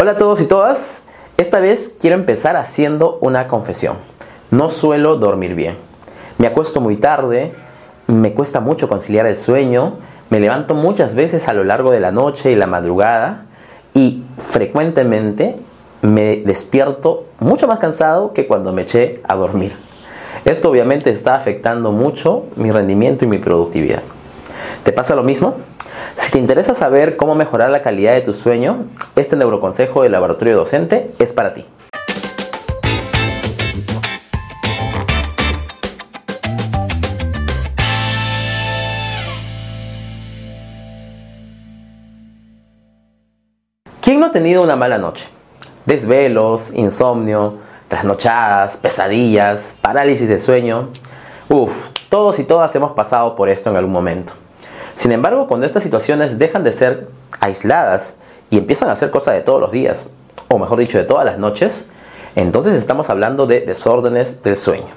Hola a todos y todas. Esta vez quiero empezar haciendo una confesión. No suelo dormir bien. Me acuesto muy tarde, me cuesta mucho conciliar el sueño, me levanto muchas veces a lo largo de la noche y la madrugada y frecuentemente me despierto mucho más cansado que cuando me eché a dormir. Esto obviamente está afectando mucho mi rendimiento y mi productividad. ¿Te pasa lo mismo? Si te interesa saber cómo mejorar la calidad de tu sueño, este neuroconsejo del laboratorio docente es para ti. ¿Quién no ha tenido una mala noche? Desvelos, insomnio, trasnochadas, pesadillas, parálisis de sueño. Uf, todos y todas hemos pasado por esto en algún momento. Sin embargo, cuando estas situaciones dejan de ser aisladas y empiezan a ser cosa de todos los días, o mejor dicho, de todas las noches, entonces estamos hablando de desórdenes del sueño.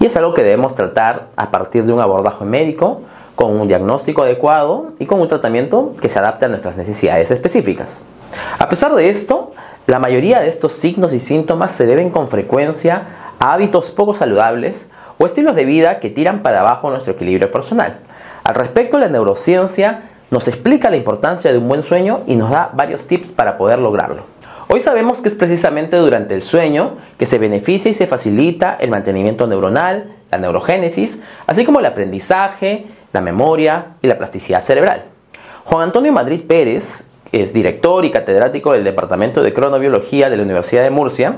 Y es algo que debemos tratar a partir de un abordaje médico, con un diagnóstico adecuado y con un tratamiento que se adapte a nuestras necesidades específicas. A pesar de esto, la mayoría de estos signos y síntomas se deben con frecuencia a hábitos poco saludables o estilos de vida que tiran para abajo nuestro equilibrio personal. Al respecto, la neurociencia nos explica la importancia de un buen sueño y nos da varios tips para poder lograrlo. Hoy sabemos que es precisamente durante el sueño que se beneficia y se facilita el mantenimiento neuronal, la neurogénesis, así como el aprendizaje, la memoria y la plasticidad cerebral. Juan Antonio Madrid Pérez, que es director y catedrático del Departamento de Cronobiología de la Universidad de Murcia,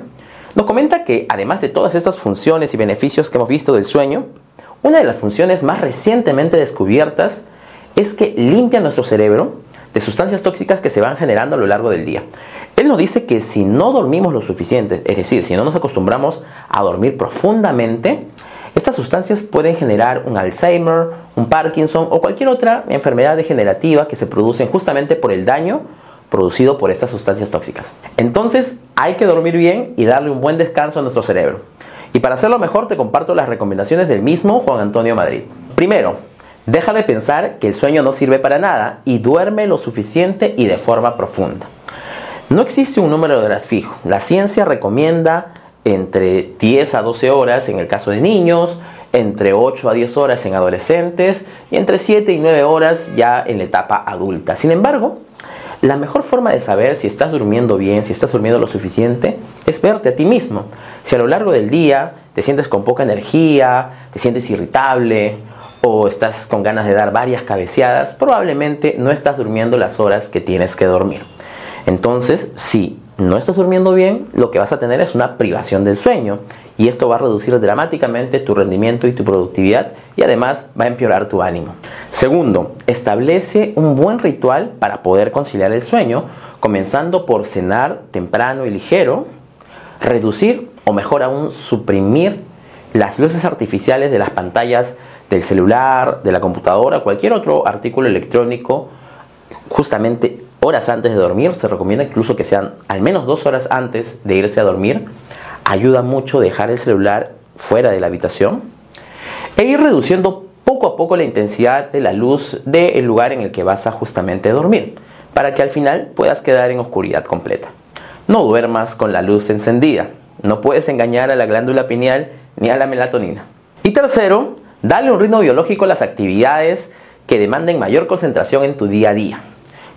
nos comenta que además de todas estas funciones y beneficios que hemos visto del sueño, una de las funciones más recientemente descubiertas es que limpia nuestro cerebro de sustancias tóxicas que se van generando a lo largo del día. Él nos dice que si no dormimos lo suficiente, es decir, si no nos acostumbramos a dormir profundamente, estas sustancias pueden generar un Alzheimer, un Parkinson o cualquier otra enfermedad degenerativa que se producen justamente por el daño producido por estas sustancias tóxicas. Entonces hay que dormir bien y darle un buen descanso a nuestro cerebro. Y para hacerlo mejor te comparto las recomendaciones del mismo Juan Antonio Madrid. Primero, deja de pensar que el sueño no sirve para nada y duerme lo suficiente y de forma profunda. No existe un número de horas fijo. La ciencia recomienda entre 10 a 12 horas en el caso de niños, entre 8 a 10 horas en adolescentes y entre 7 y 9 horas ya en la etapa adulta. Sin embargo, la mejor forma de saber si estás durmiendo bien, si estás durmiendo lo suficiente, es verte a ti mismo. Si a lo largo del día te sientes con poca energía, te sientes irritable o estás con ganas de dar varias cabeceadas, probablemente no estás durmiendo las horas que tienes que dormir. Entonces, si no estás durmiendo bien, lo que vas a tener es una privación del sueño y esto va a reducir dramáticamente tu rendimiento y tu productividad y además va a empeorar tu ánimo. Segundo, establece un buen ritual para poder conciliar el sueño, comenzando por cenar temprano y ligero, reducir o mejor aún suprimir las luces artificiales de las pantallas del celular, de la computadora, cualquier otro artículo electrónico, justamente horas antes de dormir. Se recomienda incluso que sean al menos dos horas antes de irse a dormir. Ayuda mucho dejar el celular fuera de la habitación e ir reduciendo poco a poco la intensidad de la luz del lugar en el que vas a justamente dormir, para que al final puedas quedar en oscuridad completa. No duermas con la luz encendida, no puedes engañar a la glándula pineal ni a la melatonina. Y tercero, dale un ritmo biológico a las actividades que demanden mayor concentración en tu día a día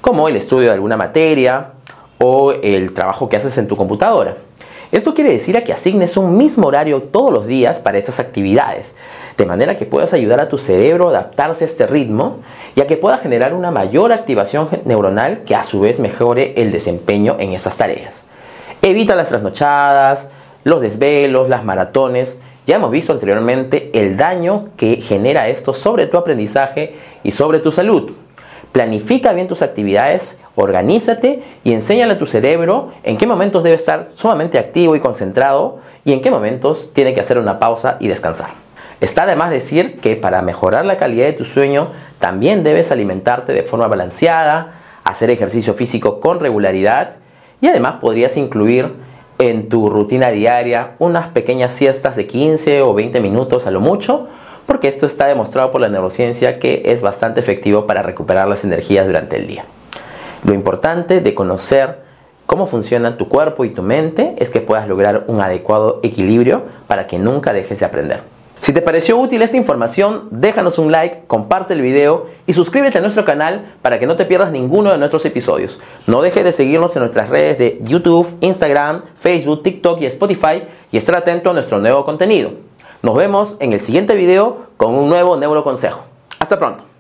como el estudio de alguna materia o el trabajo que haces en tu computadora. Esto quiere decir a que asignes un mismo horario todos los días para estas actividades, de manera que puedas ayudar a tu cerebro a adaptarse a este ritmo y a que pueda generar una mayor activación neuronal que a su vez mejore el desempeño en estas tareas. Evita las trasnochadas, los desvelos, las maratones. Ya hemos visto anteriormente el daño que genera esto sobre tu aprendizaje y sobre tu salud. Planifica bien tus actividades, organízate y enséñale a tu cerebro en qué momentos debe estar sumamente activo y concentrado y en qué momentos tiene que hacer una pausa y descansar. Está además decir que para mejorar la calidad de tu sueño también debes alimentarte de forma balanceada, hacer ejercicio físico con regularidad y además podrías incluir en tu rutina diaria unas pequeñas siestas de 15 o 20 minutos a lo mucho porque esto está demostrado por la neurociencia que es bastante efectivo para recuperar las energías durante el día. Lo importante de conocer cómo funcionan tu cuerpo y tu mente es que puedas lograr un adecuado equilibrio para que nunca dejes de aprender. Si te pareció útil esta información, déjanos un like, comparte el video y suscríbete a nuestro canal para que no te pierdas ninguno de nuestros episodios. No dejes de seguirnos en nuestras redes de YouTube, Instagram, Facebook, TikTok y Spotify y estar atento a nuestro nuevo contenido. Nos vemos en el siguiente video con un nuevo neuroconsejo. Hasta pronto.